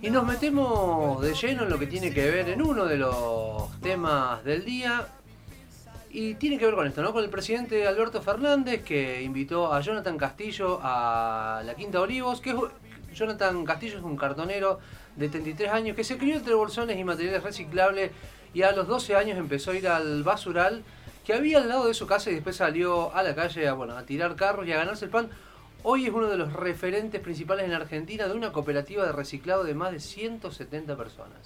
Y nos metemos de lleno en lo que tiene que ver en uno de los temas del día. Y tiene que ver con esto, ¿no? Con el presidente Alberto Fernández que invitó a Jonathan Castillo a la Quinta Olivos, que es, Jonathan Castillo es un cartonero de 33 años que se crió entre bolsones y materiales reciclables y a los 12 años empezó a ir al basural que había al lado de su casa y después salió a la calle a, bueno, a tirar carros y a ganarse el pan. Hoy es uno de los referentes principales en Argentina de una cooperativa de reciclado de más de 170 personas.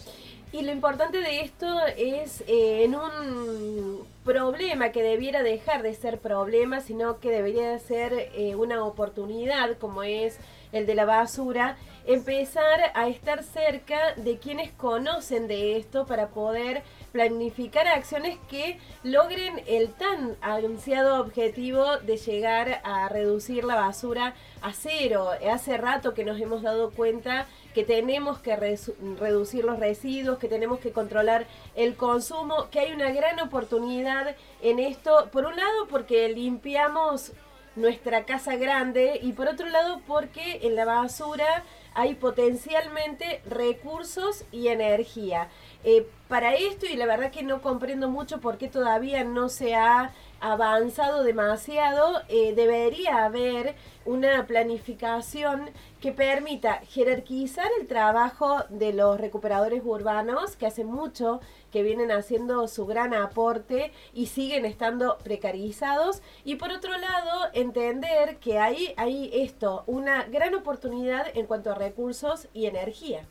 Y lo importante de esto es eh, en un problema que debiera dejar de ser problema, sino que debería ser eh, una oportunidad como es el de la basura, empezar a estar cerca de quienes conocen de esto para poder planificar acciones que logren el tan anunciado objetivo de llegar a reducir la basura a cero. Hace rato que nos hemos dado cuenta que tenemos que reducir los residuos, que tenemos que controlar el consumo, que hay una gran oportunidad en esto, por un lado porque limpiamos nuestra casa grande y por otro lado porque en la basura hay potencialmente recursos y energía. Eh, para esto, y la verdad que no comprendo mucho por qué todavía no se ha avanzado demasiado, eh, debería haber una planificación que permita jerarquizar el trabajo de los recuperadores urbanos, que hace mucho que vienen haciendo su gran aporte y siguen estando precarizados. Y por otro lado, entender que hay, hay esto, una gran oportunidad en cuanto a recursos y energía.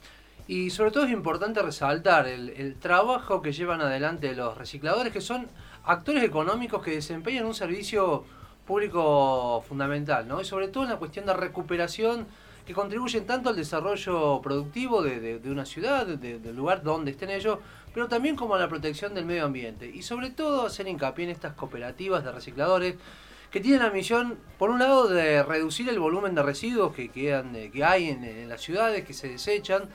Y sobre todo es importante resaltar el, trabajo que llevan adelante los recicladores, que son actores económicos que desempeñan un servicio público fundamental, ¿no? Y sobre todo en la cuestión de recuperación que contribuyen tanto al desarrollo productivo de, una ciudad, del lugar donde estén ellos, pero también como a la protección del medio ambiente. Y sobre todo hacer hincapié en estas cooperativas de recicladores que tienen la misión, por un lado, de reducir el volumen de residuos que, quedan, que hay en, en las ciudades, que se desechan,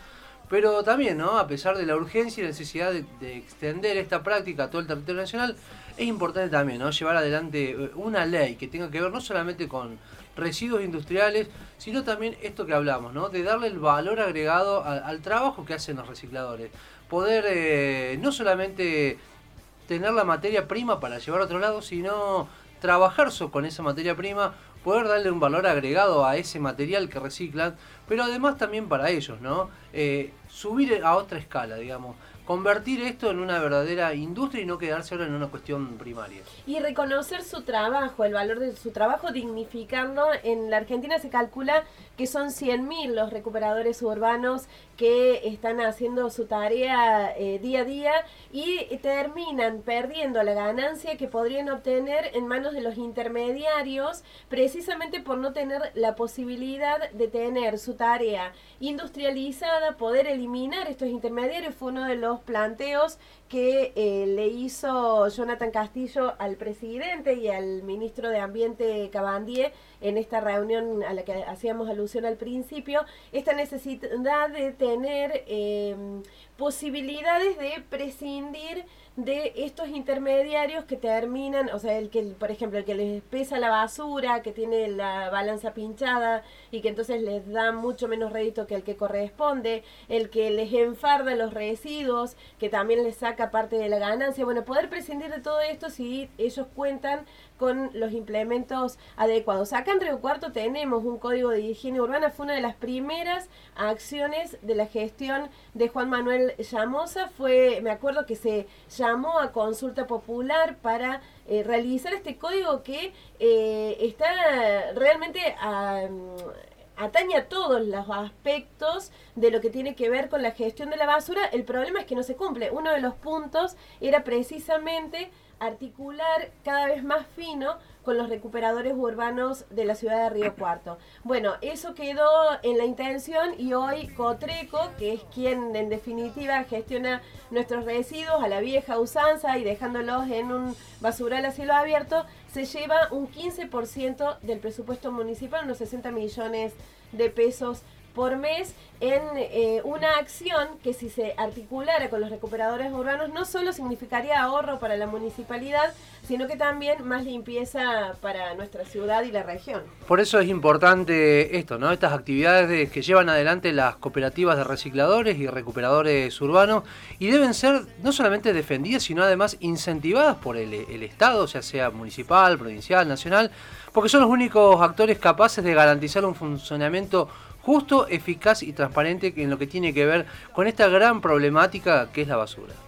pero también, ¿no? A pesar de la urgencia y la necesidad de, extender esta práctica a todo el territorio nacional, es importante también, ¿no? Llevar adelante eh, una ley que tenga que ver no solamente con residuos industriales, sino también esto que hablamos, ¿no? De darle el valor agregado al, trabajo que hacen los recicladores. Poder eh, no solamente tener la materia prima para llevar a otro lado, sino trabajar con esa materia prima, poder darle un valor agregado a ese material que reciclan, pero además también para ellos, ¿no? Eh, subir a otra escala, digamos convertir esto en una verdadera industria y no quedarse ahora en una cuestión primaria. Y reconocer su trabajo, el valor de su trabajo, dignificarlo. En la Argentina se calcula que son 100.000 los recuperadores urbanos que están haciendo su tarea eh, día a día y terminan perdiendo la ganancia que podrían obtener en manos de los intermediarios precisamente por no tener la posibilidad de tener su tarea industrializada, poder eliminar estos intermediarios fue uno de los planteos que eh, le hizo Jonathan Castillo al presidente y al ministro de Ambiente Cabandier en esta reunión a la que hacíamos alusión al principio, esta necesidad de tener em, posibilidades de prescindir de estos intermediarios que terminan, o sea, el que, por ejemplo, el que les pesa la basura, que tiene la balanza pinchada y que entonces les da mucho menos rédito que el que corresponde, el que les enfarda los residuos, que también les saca parte de la ganancia. Bueno, poder prescindir de todo esto si ellos cuentan con los implementos adecuados. Acá en Río Cuarto tenemos un código de higiene urbana, fue una de las primeras acciones de la gestión de Juan Manuel Llamosa, fue, me acuerdo que se llamó a consulta popular para eh, realizar este código que eh, está realmente a atañe a todos los aspectos de lo que tiene que ver con la gestión de la basura. El problema es que no se cumple. Uno de los puntos era precisamente articular cada vez más fino con los recuperadores urbanos de la ciudad de Río Cuarto. Bueno, eso quedó en la intención y hoy Cotreco, que es quien en definitiva gestiona nuestros residuos a la vieja usanza y dejándolos en un basural a cielo abierto, se lleva un 15% del presupuesto municipal, unos 60 millones de pesos por mes en eh, una acción que si se articulara con los recuperadores urbanos no solo significaría ahorro para la municipalidad, sino que también más limpieza para nuestra ciudad y la región. Por eso es importante esto, ¿no? Estas actividades que llevan adelante las cooperativas de recicladores y recuperadores urbanos y deben ser no solamente defendidas, sino además incentivadas por el, el Estado, ya sea municipal, provincial, nacional, porque son los únicos actores capaces de garantizar un funcionamiento justo, eficaz y transparente en lo que tiene que ver con esta gran problemática que es la basura.